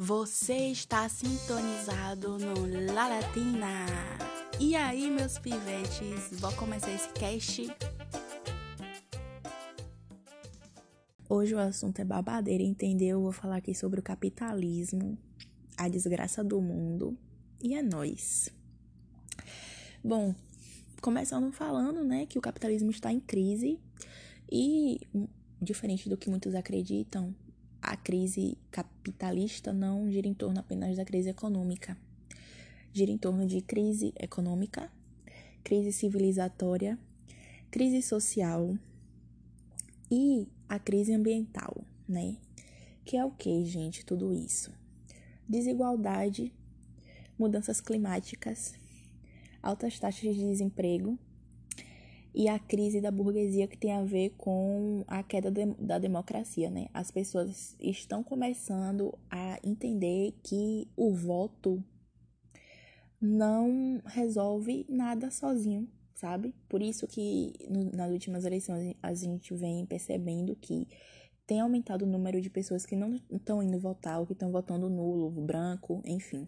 Você está sintonizado no La Latina. E aí, meus pivetes, vou começar esse cast. Hoje o assunto é babadeira, entendeu? Eu vou falar aqui sobre o capitalismo, a desgraça do mundo e é nós. Bom, começando falando, né, que o capitalismo está em crise e diferente do que muitos acreditam, a crise capitalista não gira em torno apenas da crise econômica. Gira em torno de crise econômica, crise civilizatória, crise social e a crise ambiental, né? Que é o que, gente, tudo isso? Desigualdade, mudanças climáticas, altas taxas de desemprego, e a crise da burguesia que tem a ver com a queda de, da democracia, né? As pessoas estão começando a entender que o voto não resolve nada sozinho, sabe? Por isso que no, nas últimas eleições a gente vem percebendo que tem aumentado o número de pessoas que não estão indo votar ou que estão votando nulo, branco, enfim.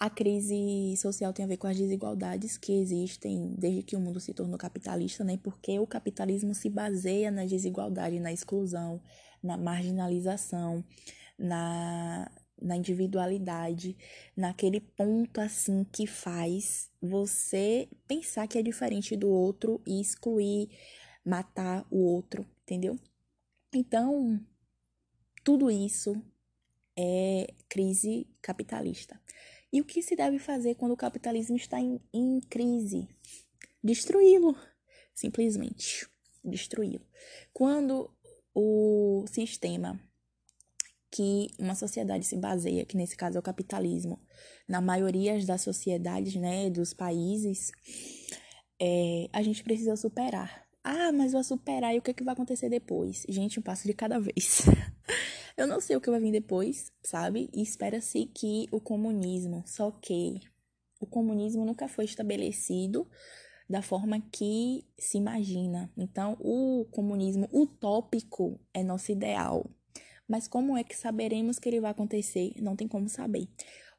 A crise social tem a ver com as desigualdades que existem desde que o mundo se tornou capitalista, né? Porque o capitalismo se baseia na desigualdade, na exclusão, na marginalização, na, na individualidade, naquele ponto assim que faz você pensar que é diferente do outro e excluir, matar o outro, entendeu? Então, tudo isso é crise capitalista. E o que se deve fazer quando o capitalismo está em, em crise? Destruí-lo, simplesmente destruí-lo. Quando o sistema que uma sociedade se baseia, que nesse caso é o capitalismo, na maioria das sociedades, né, dos países, é, a gente precisa superar. Ah, mas vou superar e o que, é que vai acontecer depois? Gente, um passo de cada vez. Eu não sei o que vai vir depois, sabe? E espera-se que o comunismo, só que o comunismo nunca foi estabelecido da forma que se imagina. Então, o comunismo utópico é nosso ideal. Mas como é que saberemos que ele vai acontecer? Não tem como saber.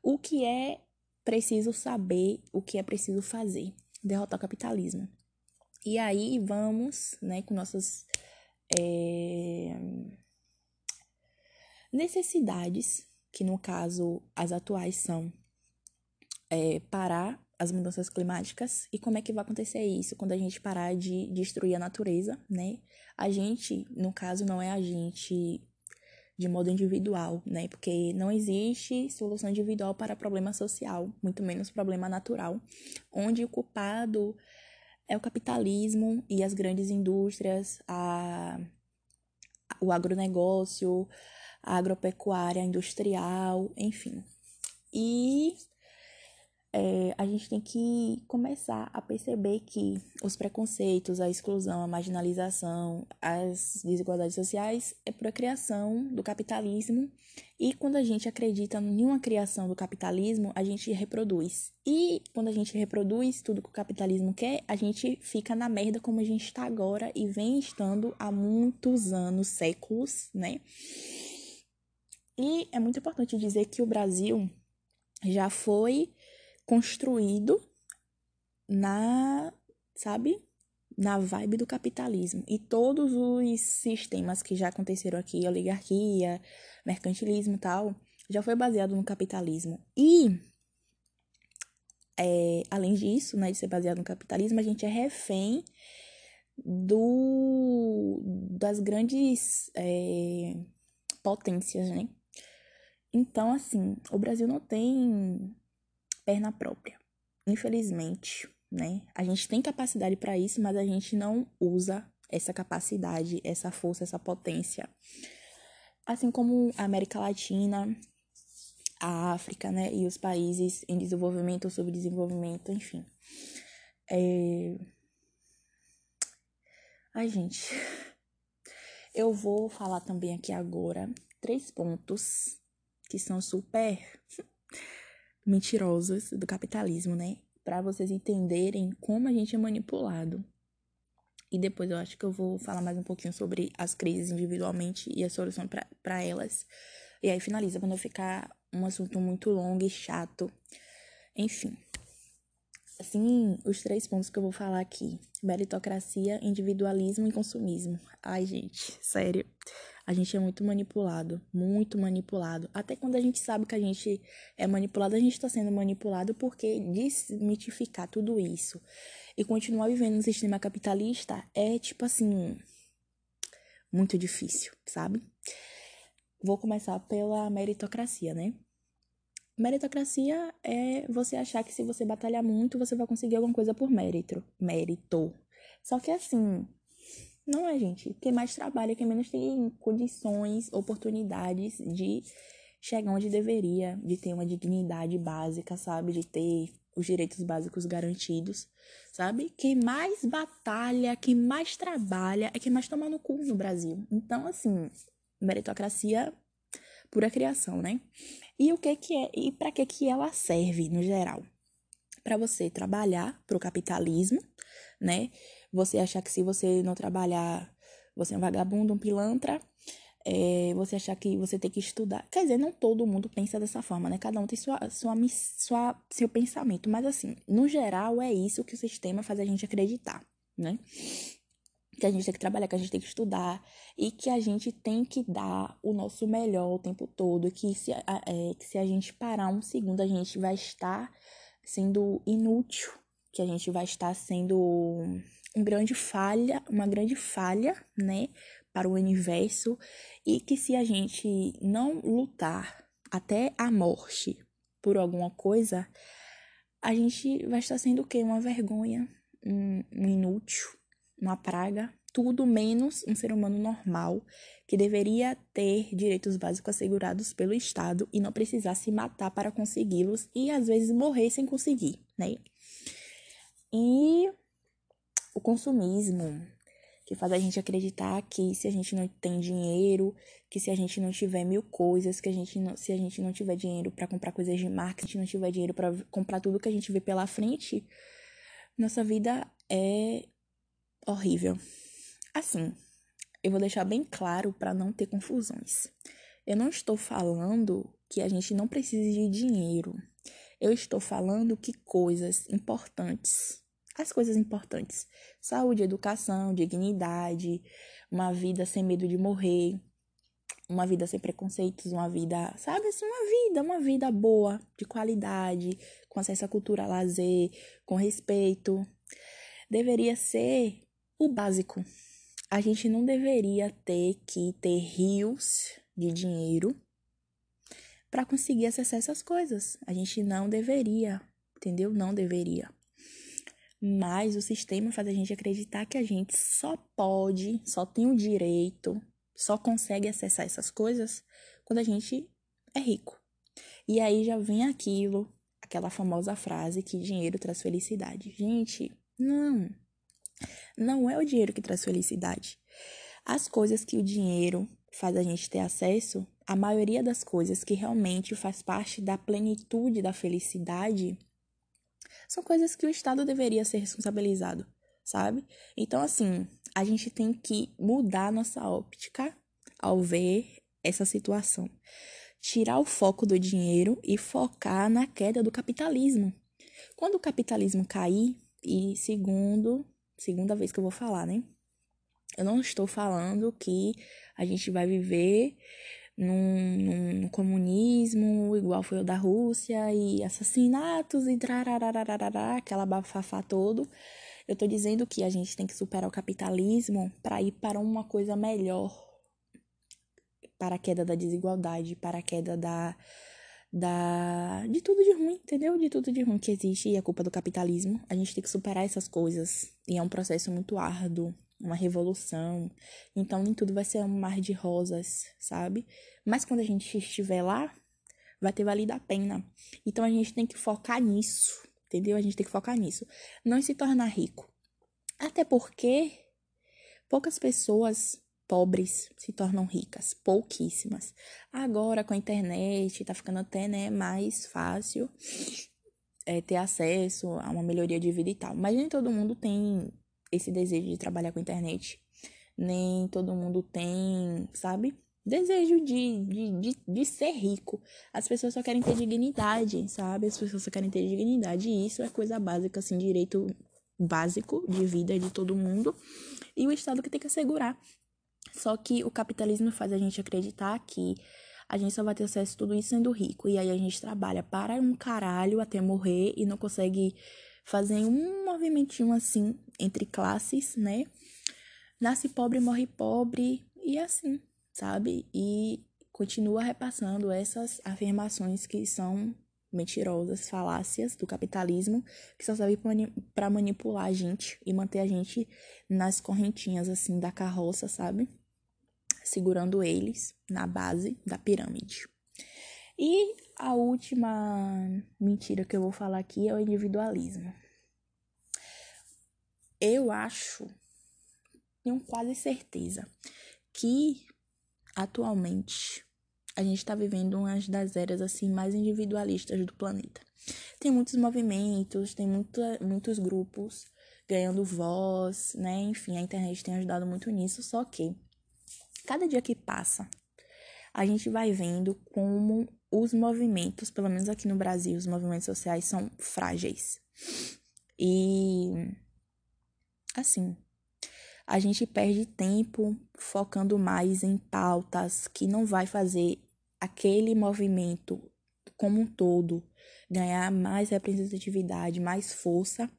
O que é preciso saber, o que é preciso fazer? Derrotar o capitalismo. E aí vamos, né, com nossas é, necessidades, que no caso as atuais são é, parar as mudanças climáticas e como é que vai acontecer isso quando a gente parar de destruir a natureza, né? A gente, no caso, não é a gente de modo individual, né? Porque não existe solução individual para problema social, muito menos problema natural, onde o culpado é o capitalismo e as grandes indústrias, a, o agronegócio, agropecuária, industrial, enfim. E é, a gente tem que começar a perceber que os preconceitos, a exclusão, a marginalização, as desigualdades sociais é por a criação do capitalismo. E quando a gente acredita em uma criação do capitalismo, a gente reproduz. E quando a gente reproduz tudo que o capitalismo quer, a gente fica na merda como a gente está agora e vem estando há muitos anos, séculos, né? E é muito importante dizer que o Brasil já foi construído na, sabe, na vibe do capitalismo. E todos os sistemas que já aconteceram aqui, oligarquia, mercantilismo e tal, já foi baseado no capitalismo. E, é, além disso, né, de ser baseado no capitalismo, a gente é refém do, das grandes é, potências, né? Então, assim, o Brasil não tem perna própria, infelizmente, né? A gente tem capacidade para isso, mas a gente não usa essa capacidade, essa força, essa potência. Assim como a América Latina, a África, né? E os países em desenvolvimento ou subdesenvolvimento, enfim. É... Ai, gente. Eu vou falar também aqui agora três pontos que são super mentirosas do capitalismo, né? Para vocês entenderem como a gente é manipulado. E depois eu acho que eu vou falar mais um pouquinho sobre as crises individualmente e a solução para elas. E aí finaliza pra não ficar um assunto muito longo e chato. Enfim. Assim, os três pontos que eu vou falar aqui: meritocracia, individualismo e consumismo. Ai, gente, sério. A gente é muito manipulado, muito manipulado. Até quando a gente sabe que a gente é manipulado, a gente está sendo manipulado porque desmitificar tudo isso e continuar vivendo no sistema capitalista é tipo assim muito difícil, sabe? Vou começar pela meritocracia, né? Meritocracia é você achar que se você batalhar muito, você vai conseguir alguma coisa por mérito. Mérito. Só que assim, não é, gente. Quem mais trabalha, quem menos tem condições, oportunidades de chegar onde deveria, de ter uma dignidade básica, sabe? De ter os direitos básicos garantidos, sabe? Quem mais batalha, quem mais trabalha é quem mais toma no cu no Brasil. Então, assim, meritocracia pura criação, né? E o que que é e para que que ela serve no geral? Para você trabalhar para o capitalismo, né? Você achar que se você não trabalhar, você é um vagabundo, um pilantra, é, você achar que você tem que estudar. Quer dizer, não todo mundo pensa dessa forma, né? Cada um tem sua, sua, sua, seu pensamento. Mas, assim, no geral, é isso que o sistema faz a gente acreditar, né? Que a gente tem que trabalhar, que a gente tem que estudar e que a gente tem que dar o nosso melhor o tempo todo, que se, é, que se a gente parar um segundo, a gente vai estar sendo inútil, que a gente vai estar sendo um grande falha, uma grande falha, né, para o universo e que se a gente não lutar até a morte por alguma coisa, a gente vai estar sendo o quê? Uma vergonha, um, um inútil, uma praga, tudo menos um ser humano normal que deveria ter direitos básicos assegurados pelo Estado e não precisar se matar para consegui-los e às vezes morrer sem conseguir, né? E o consumismo, que faz a gente acreditar que se a gente não tem dinheiro, que se a gente não tiver mil coisas, que a gente não, se a gente não tiver dinheiro para comprar coisas de marca, se a gente não tiver dinheiro para comprar tudo que a gente vê pela frente, nossa vida é horrível. Assim, eu vou deixar bem claro para não ter confusões. Eu não estou falando que a gente não precise de dinheiro. Eu estou falando que coisas importantes, as coisas importantes, saúde, educação, dignidade, uma vida sem medo de morrer, uma vida sem preconceitos, uma vida, sabe assim, uma vida, uma vida boa, de qualidade, com acesso à cultura, lazer, com respeito, deveria ser o básico. A gente não deveria ter que ter rios de dinheiro para conseguir acessar essas coisas. A gente não deveria, entendeu? Não deveria. Mas o sistema faz a gente acreditar que a gente só pode, só tem o direito, só consegue acessar essas coisas quando a gente é rico. E aí já vem aquilo, aquela famosa frase que dinheiro traz felicidade. Gente, não. Não é o dinheiro que traz felicidade. As coisas que o dinheiro faz a gente ter acesso, a maioria das coisas que realmente faz parte da plenitude da felicidade, são coisas que o Estado deveria ser responsabilizado, sabe? Então, assim, a gente tem que mudar nossa óptica ao ver essa situação. Tirar o foco do dinheiro e focar na queda do capitalismo. Quando o capitalismo cair, e segundo segunda vez que eu vou falar, né? Eu não estou falando que a gente vai viver num, num comunismo igual foi o da Rússia e assassinatos e trararararará, aquela bafafá todo. Eu tô dizendo que a gente tem que superar o capitalismo para ir para uma coisa melhor. Para a queda da desigualdade, para a queda da da de tudo de ruim, entendeu? De tudo de ruim que existe e é culpa do capitalismo. A gente tem que superar essas coisas e é um processo muito árduo, uma revolução. Então nem tudo vai ser um mar de rosas, sabe? Mas quando a gente estiver lá, vai ter valido a pena. Então a gente tem que focar nisso, entendeu? A gente tem que focar nisso, não se tornar rico. Até porque poucas pessoas pobres se tornam ricas, pouquíssimas. Agora com a internet tá ficando até, né, mais fácil é, ter acesso a uma melhoria de vida e tal. Mas nem todo mundo tem esse desejo de trabalhar com a internet. Nem todo mundo tem, sabe? desejo de, de, de, de, ser rico. As pessoas só querem ter dignidade, sabe? As pessoas só querem ter dignidade. E isso é coisa básica, assim, direito básico de vida de todo mundo. E o Estado que tem que assegurar. Só que o capitalismo faz a gente acreditar que a gente só vai ter acesso a tudo isso sendo rico. E aí a gente trabalha para um caralho até morrer e não consegue fazer um movimentinho assim entre classes, né? Nasce pobre, morre pobre e assim sabe? E continua repassando essas afirmações que são mentirosas, falácias do capitalismo, que só serve para manipular a gente e manter a gente nas correntinhas assim da carroça, sabe? Segurando eles na base da pirâmide. E a última mentira que eu vou falar aqui é o individualismo. Eu acho, tenho quase certeza, que atualmente a gente está vivendo uma das eras assim mais individualistas do planeta. Tem muitos movimentos, tem muita, muitos grupos ganhando voz, né? Enfim, a internet tem ajudado muito nisso, só que cada dia que passa, a gente vai vendo como os movimentos, pelo menos aqui no Brasil, os movimentos sociais são frágeis. E assim, a gente perde tempo focando mais em pautas que não vai fazer aquele movimento como um todo ganhar mais representatividade, mais força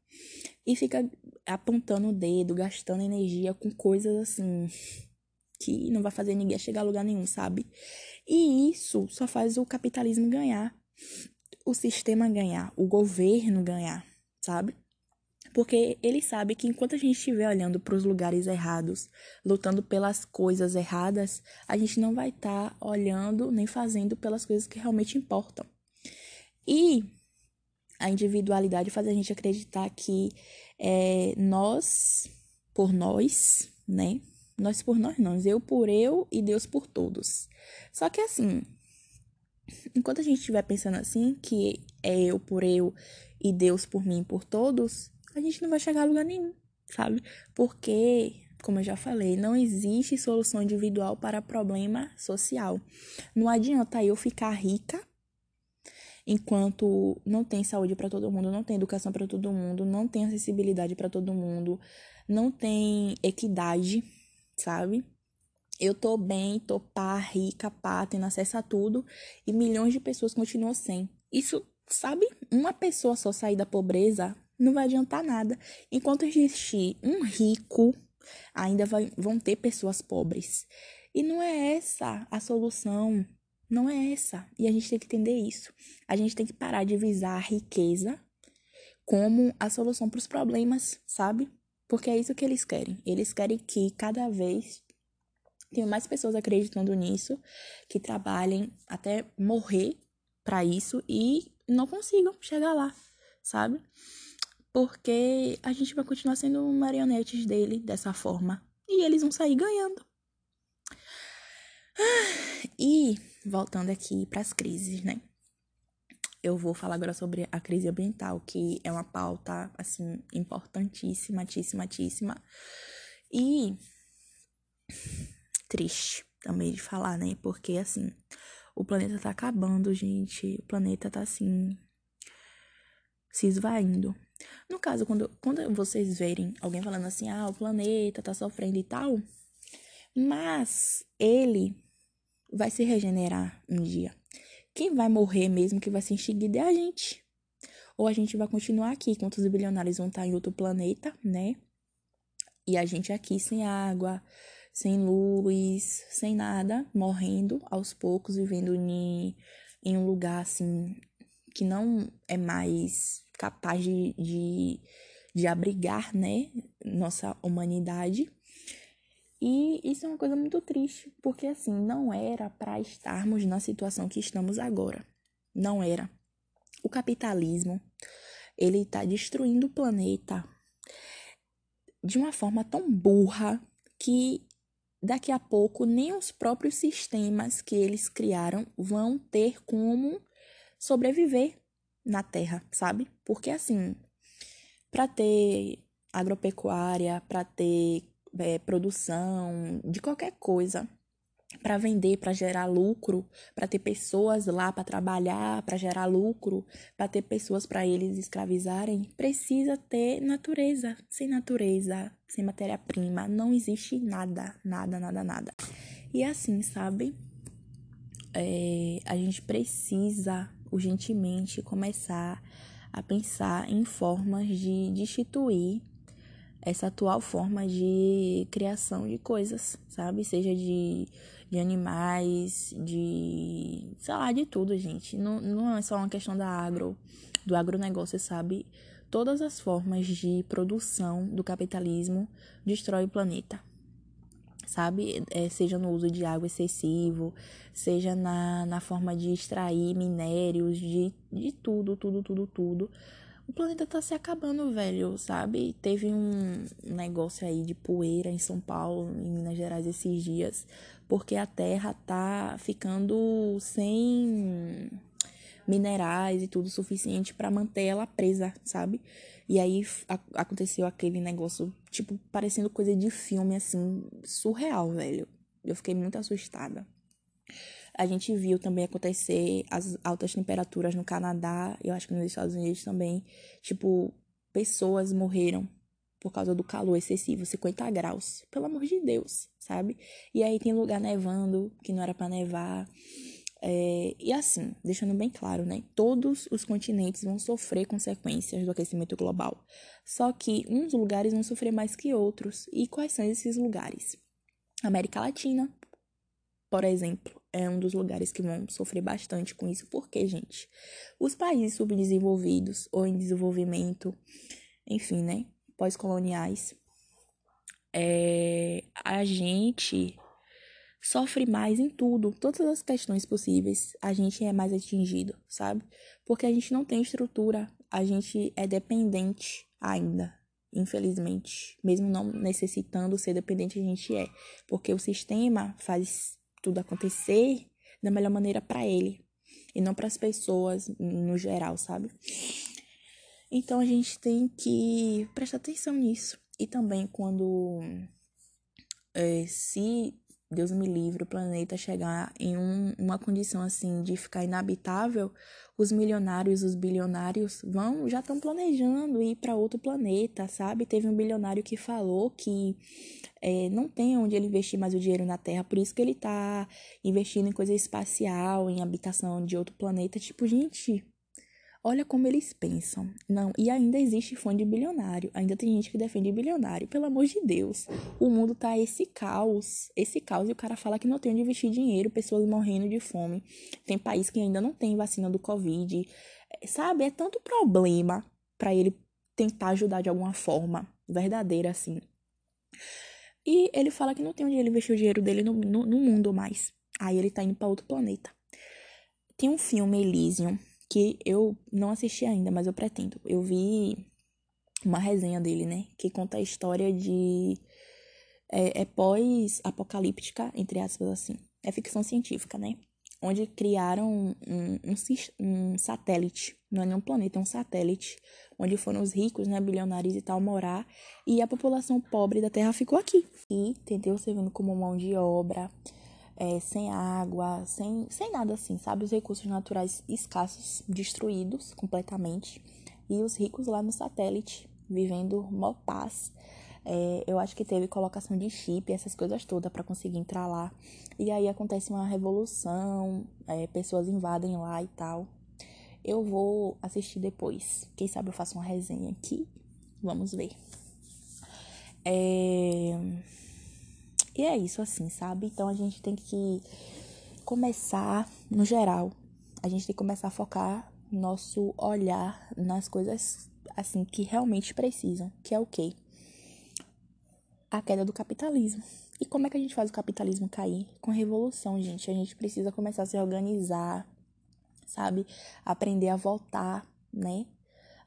e fica apontando o dedo, gastando energia com coisas assim que não vai fazer ninguém chegar a lugar nenhum, sabe? E isso só faz o capitalismo ganhar, o sistema ganhar, o governo ganhar, sabe? Porque ele sabe que enquanto a gente estiver olhando para os lugares errados, lutando pelas coisas erradas, a gente não vai estar tá olhando nem fazendo pelas coisas que realmente importam. E a individualidade faz a gente acreditar que é, nós por nós, né? Nós por nós, não. Eu por eu e Deus por todos. Só que assim, enquanto a gente estiver pensando assim, que é eu por eu e Deus por mim por todos, a gente não vai chegar a lugar nenhum, sabe? Porque, como eu já falei, não existe solução individual para problema social. Não adianta eu ficar rica enquanto não tem saúde para todo mundo, não tem educação para todo mundo, não tem acessibilidade para todo mundo, não tem equidade, sabe? Eu tô bem, tô pá, rica, pá, tendo acesso a tudo e milhões de pessoas continuam sem. Isso, sabe? Uma pessoa só sair da pobreza não vai adiantar nada. Enquanto existir um rico, ainda vai, vão ter pessoas pobres. E não é essa a solução. Não é essa. E a gente tem que entender isso. A gente tem que parar de visar a riqueza como a solução para os problemas, sabe? Porque é isso que eles querem. Eles querem que cada vez tenham mais pessoas acreditando nisso, que trabalhem até morrer para isso e não consigam chegar lá, sabe? porque a gente vai continuar sendo marionetes dele dessa forma e eles vão sair ganhando. E voltando aqui para as crises, né? Eu vou falar agora sobre a crise ambiental, que é uma pauta assim importantíssima, tíssima, E triste também de falar, né? Porque assim, o planeta tá acabando, gente. O planeta tá assim se esvaindo. No caso, quando, quando vocês verem alguém falando assim, ah, o planeta tá sofrendo e tal, mas ele vai se regenerar um dia. Quem vai morrer mesmo, que vai se extinguir é a gente. Ou a gente vai continuar aqui, enquanto os bilionários vão estar em outro planeta, né? E a gente aqui sem água, sem luz, sem nada, morrendo aos poucos, vivendo em, em um lugar assim que não é mais capaz de, de, de abrigar, né, nossa humanidade. E isso é uma coisa muito triste, porque assim, não era para estarmos na situação que estamos agora. Não era. O capitalismo, ele está destruindo o planeta de uma forma tão burra que daqui a pouco nem os próprios sistemas que eles criaram vão ter como sobreviver na terra, sabe? Porque assim, para ter agropecuária, para ter é, produção de qualquer coisa, para vender, para gerar lucro, para ter pessoas lá para trabalhar, para gerar lucro, para ter pessoas para eles escravizarem, precisa ter natureza. Sem natureza, sem matéria-prima, não existe nada, nada, nada, nada. E assim, sabe? É, a gente precisa urgentemente começar a pensar em formas de destituir essa atual forma de criação de coisas, sabe? Seja de, de animais, de. sei lá, de tudo, gente. Não, não é só uma questão da agro, do agronegócio, sabe? Todas as formas de produção do capitalismo destrói o planeta, sabe? É, seja no uso de água excessivo, seja na, na forma de extrair minérios, de, de tudo, tudo, tudo, tudo o planeta tá se acabando, velho, sabe? Teve um negócio aí de poeira em São Paulo, em Minas Gerais esses dias, porque a Terra tá ficando sem minerais e tudo suficiente para manter ela presa, sabe? E aí aconteceu aquele negócio, tipo, parecendo coisa de filme, assim, surreal, velho. Eu fiquei muito assustada. A gente viu também acontecer as altas temperaturas no Canadá, eu acho que nos Estados Unidos também. Tipo, pessoas morreram por causa do calor excessivo, 50 graus. Pelo amor de Deus, sabe? E aí tem lugar nevando que não era para nevar. É, e assim, deixando bem claro, né? Todos os continentes vão sofrer consequências do aquecimento global. Só que uns lugares vão sofrer mais que outros. E quais são esses lugares? América Latina, por exemplo é um dos lugares que vão sofrer bastante com isso. Porque, gente, os países subdesenvolvidos ou em desenvolvimento, enfim, né, pós-coloniais, é, a gente sofre mais em tudo, todas as questões possíveis, a gente é mais atingido, sabe? Porque a gente não tem estrutura, a gente é dependente ainda, infelizmente, mesmo não necessitando ser dependente, a gente é, porque o sistema faz tudo acontecer da melhor maneira para ele e não para as pessoas no geral, sabe? Então a gente tem que prestar atenção nisso. E também quando é, se Deus me livre, o planeta chegar em um, uma condição assim de ficar inabitável, os milionários, os bilionários vão já estão planejando ir para outro planeta, sabe? Teve um bilionário que falou que é, não tem onde ele investir mais o dinheiro na Terra, por isso que ele está investindo em coisa espacial, em habitação de outro planeta. Tipo, gente, Olha como eles pensam. Não, e ainda existe fã de bilionário. Ainda tem gente que defende bilionário. Pelo amor de Deus. O mundo tá esse caos. Esse caos. E o cara fala que não tem onde investir dinheiro. Pessoas morrendo de fome. Tem país que ainda não tem vacina do Covid. Sabe? É tanto problema para ele tentar ajudar de alguma forma. Verdadeira, assim. E ele fala que não tem onde ele investir o dinheiro dele no, no, no mundo mais. Aí ele tá indo para outro planeta. Tem um filme, Elysium que eu não assisti ainda, mas eu pretendo. Eu vi uma resenha dele, né? Que conta a história de. É, é pós-apocalíptica, entre aspas, assim. É ficção científica, né? Onde criaram um, um, um, satélite. Não é nem um planeta, é um satélite. Onde foram os ricos, né? Bilionários e tal morar. E a população pobre da Terra ficou aqui. E, entendeu? Servindo como mão de obra é, sem água, sem, sem nada assim, sabe? Os recursos naturais escassos, destruídos completamente. E os ricos lá no satélite, vivendo mó paz. É, eu acho que teve colocação de chip, essas coisas todas para conseguir entrar lá. E aí acontece uma revolução, é, pessoas invadem lá e tal. Eu vou assistir depois. Quem sabe eu faço uma resenha aqui. Vamos ver. É... E é isso assim, sabe? Então a gente tem que começar, no geral, a gente tem que começar a focar nosso olhar nas coisas assim que realmente precisam, que é o quê? A queda do capitalismo. E como é que a gente faz o capitalismo cair? Com revolução, gente. A gente precisa começar a se organizar, sabe? Aprender a voltar, né?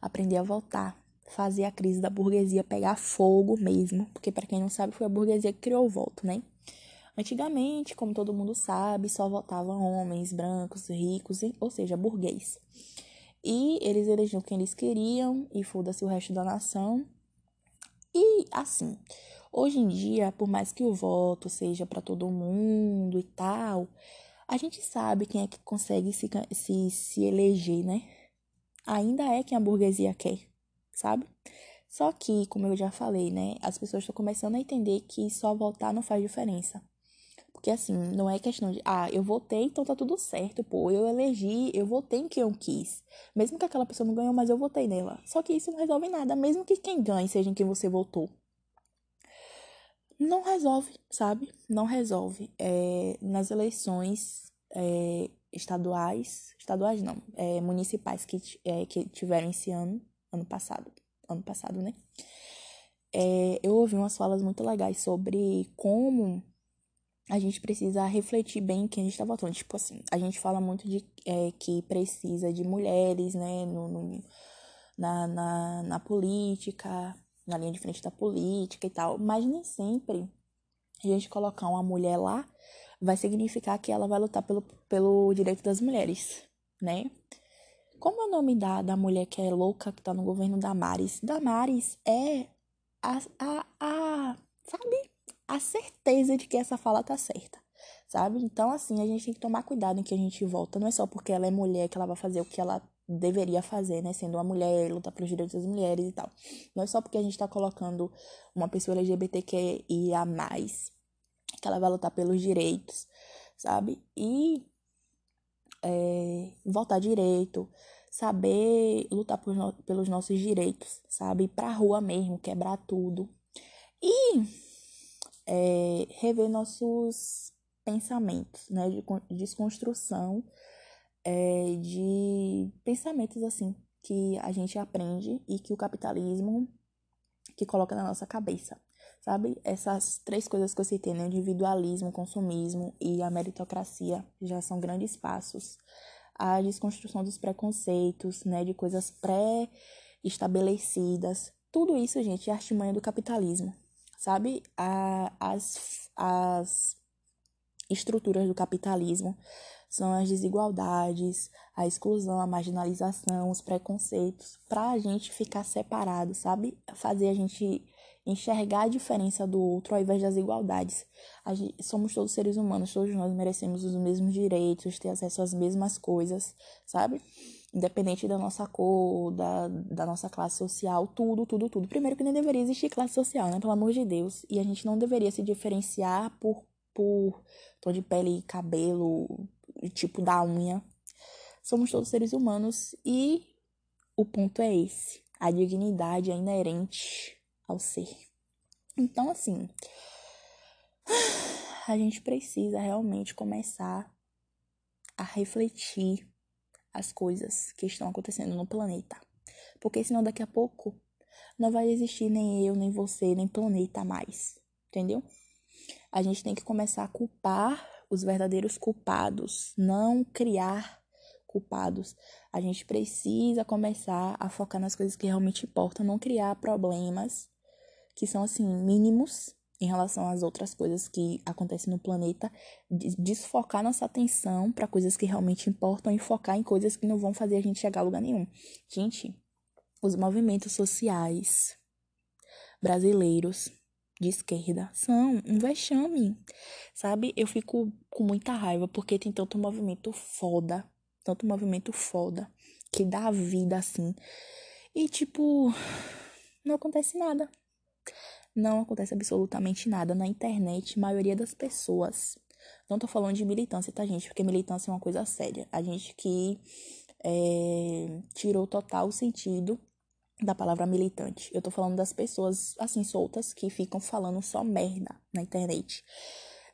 Aprender a voltar fazer a crise da burguesia pegar fogo mesmo, porque para quem não sabe foi a burguesia que criou o voto, né? Antigamente, como todo mundo sabe, só votavam homens brancos, ricos, ou seja, burguês. E eles elegiam quem eles queriam e foda-se o resto da nação. E assim, Hoje em dia, por mais que o voto seja para todo mundo e tal, a gente sabe quem é que consegue se, se, se eleger, né? Ainda é quem a burguesia quer, sabe? Só que, como eu já falei, né? As pessoas estão começando a entender que só votar não faz diferença. Porque assim, não é questão de, ah, eu votei, então tá tudo certo, pô, eu elegi, eu votei em quem eu quis. Mesmo que aquela pessoa não ganhou, mas eu votei nela. Só que isso não resolve nada, mesmo que quem ganhe seja em quem você votou. Não resolve, sabe? Não resolve. É, nas eleições é, estaduais, estaduais não, é, municipais que, é, que tiveram esse ano, ano passado, ano passado, né? É, eu ouvi umas falas muito legais sobre como a gente precisa refletir bem quem a gente está votando. Tipo assim, a gente fala muito de é, que precisa de mulheres, né, no, no, na, na, na política, na linha de frente da política e tal, mas nem sempre a gente colocar uma mulher lá vai significar que ela vai lutar pelo, pelo direito das mulheres, né? Como é o nome da, da mulher que é louca, que tá no governo Damares? Damares é a, a, a sabe? a certeza de que essa fala tá certa, sabe? Então, assim, a gente tem que tomar cuidado em que a gente volta. Não é só porque ela é mulher que ela vai fazer o que ela deveria fazer, né? Sendo uma mulher, lutar pelos direitos das mulheres e tal. Não é só porque a gente tá colocando uma pessoa LGBTQIA+, que ela vai lutar pelos direitos, sabe? E é, votar direito, saber lutar pelos nossos direitos, sabe? Ir pra rua mesmo, quebrar tudo. E é, rever nossos pensamentos, né, de desconstrução é, de pensamentos assim que a gente aprende e que o capitalismo que coloca na nossa cabeça, sabe? Essas três coisas que eu citei, né, o individualismo, o consumismo e a meritocracia já são grandes passos. A desconstrução dos preconceitos, né, de coisas pré-estabelecidas, tudo isso, gente, é artimanha do capitalismo, sabe? A, as, as estruturas do capitalismo são as desigualdades, a exclusão, a marginalização, os preconceitos, para a gente ficar separado, sabe? Fazer a gente enxergar a diferença do outro ao invés das igualdades. Gente, somos todos seres humanos, todos nós merecemos os mesmos direitos, ter acesso às mesmas coisas, sabe? independente da nossa cor, da, da nossa classe social, tudo, tudo, tudo. Primeiro que nem deveria existir classe social, né? Pelo amor de Deus. E a gente não deveria se diferenciar por, por tom de pele, cabelo, tipo da unha. Somos todos seres humanos e o ponto é esse. A dignidade é inerente ao ser. Então, assim, a gente precisa realmente começar a refletir as coisas que estão acontecendo no planeta. Porque senão daqui a pouco não vai existir nem eu, nem você, nem planeta mais. Entendeu? A gente tem que começar a culpar os verdadeiros culpados, não criar culpados. A gente precisa começar a focar nas coisas que realmente importam, não criar problemas que são assim mínimos em relação às outras coisas que acontecem no planeta, desfocar nossa atenção para coisas que realmente importam e focar em coisas que não vão fazer a gente chegar a lugar nenhum. Gente, os movimentos sociais brasileiros de esquerda são um vexame, sabe? Eu fico com muita raiva porque tem tanto movimento foda, tanto movimento foda que dá vida assim. E tipo, não acontece nada não acontece absolutamente nada na internet, maioria das pessoas. Não tô falando de militância, tá, gente? Porque militância é uma coisa séria. A gente que é, tirou total sentido da palavra militante. Eu tô falando das pessoas, assim, soltas, que ficam falando só merda na internet.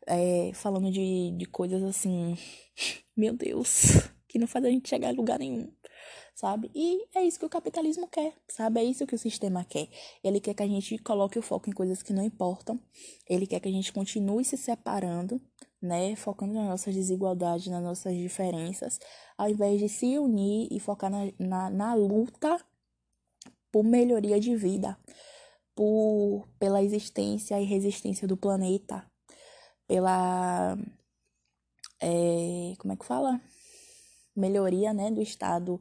É, falando de, de coisas assim, meu Deus, que não faz a gente chegar a lugar nenhum sabe? E é isso que o capitalismo quer, sabe? É isso que o sistema quer. Ele quer que a gente coloque o foco em coisas que não importam. Ele quer que a gente continue se separando, né? Focando nas nossas desigualdades, nas nossas diferenças, ao invés de se unir e focar na, na, na luta por melhoria de vida, por pela existência e resistência do planeta, pela é, como é que fala? Melhoria, né, do estado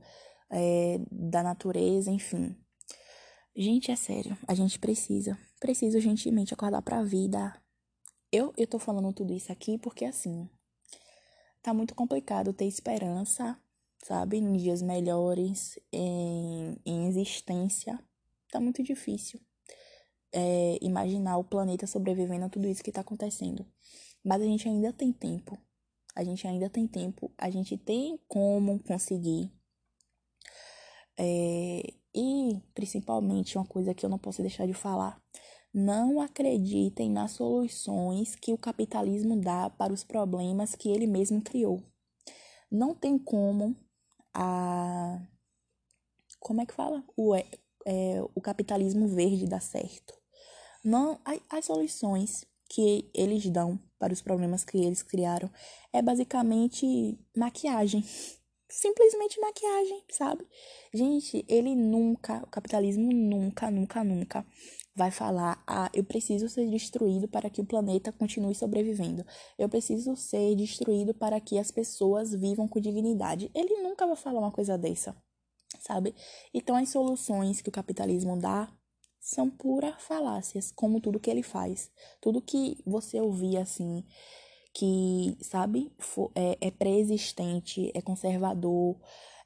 é, da natureza, enfim. Gente, é sério, a gente precisa, precisa urgentemente acordar pra vida. Eu, eu tô falando tudo isso aqui porque, assim, tá muito complicado ter esperança, sabe, em dias melhores, em, em existência. Tá muito difícil é, imaginar o planeta sobrevivendo a tudo isso que tá acontecendo. Mas a gente ainda tem tempo. A gente ainda tem tempo. A gente tem como conseguir. É, e, principalmente, uma coisa que eu não posso deixar de falar. Não acreditem nas soluções que o capitalismo dá para os problemas que ele mesmo criou. Não tem como a. Como é que fala? O, é, é o capitalismo verde dar certo. Não, as soluções que eles dão para os problemas que eles criaram é basicamente maquiagem. Simplesmente maquiagem, sabe? Gente, ele nunca, o capitalismo nunca, nunca, nunca vai falar: ah, eu preciso ser destruído para que o planeta continue sobrevivendo. Eu preciso ser destruído para que as pessoas vivam com dignidade. Ele nunca vai falar uma coisa dessa, sabe? Então, as soluções que o capitalismo dá são pura falácias, como tudo que ele faz. Tudo que você ouvir assim, que, sabe, é, é pré-existente, é conservador,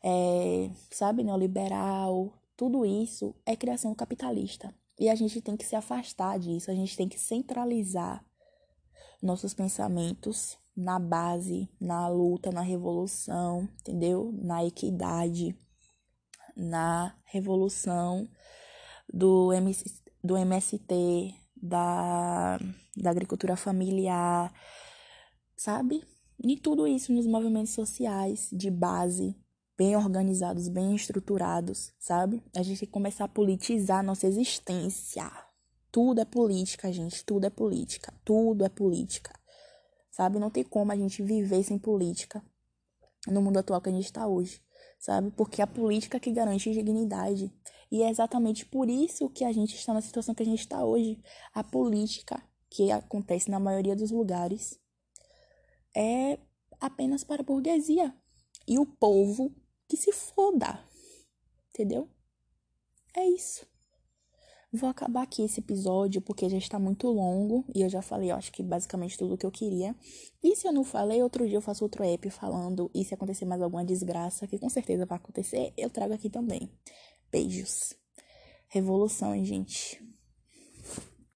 é, sabe, neoliberal, tudo isso é criação capitalista. E a gente tem que se afastar disso, a gente tem que centralizar nossos pensamentos na base, na luta, na revolução, entendeu? Na equidade, na revolução do, MS, do MST, da, da agricultura familiar, sabe? E tudo isso nos movimentos sociais de base, bem organizados, bem estruturados, sabe? A gente tem que começar a politizar a nossa existência. Tudo é política, gente, tudo é política, tudo é política. Sabe? Não tem como a gente viver sem política no mundo atual que a gente está hoje, sabe? Porque é a política que garante dignidade. E é exatamente por isso que a gente está na situação que a gente está hoje. A política que acontece na maioria dos lugares é apenas para a burguesia. E o povo que se foda. Entendeu? É isso. Vou acabar aqui esse episódio porque já está muito longo e eu já falei, eu acho que basicamente tudo o que eu queria. E se eu não falei, outro dia eu faço outro app falando. E se acontecer mais alguma desgraça, que com certeza vai acontecer, eu trago aqui também. Beijos. Revolução, hein, gente?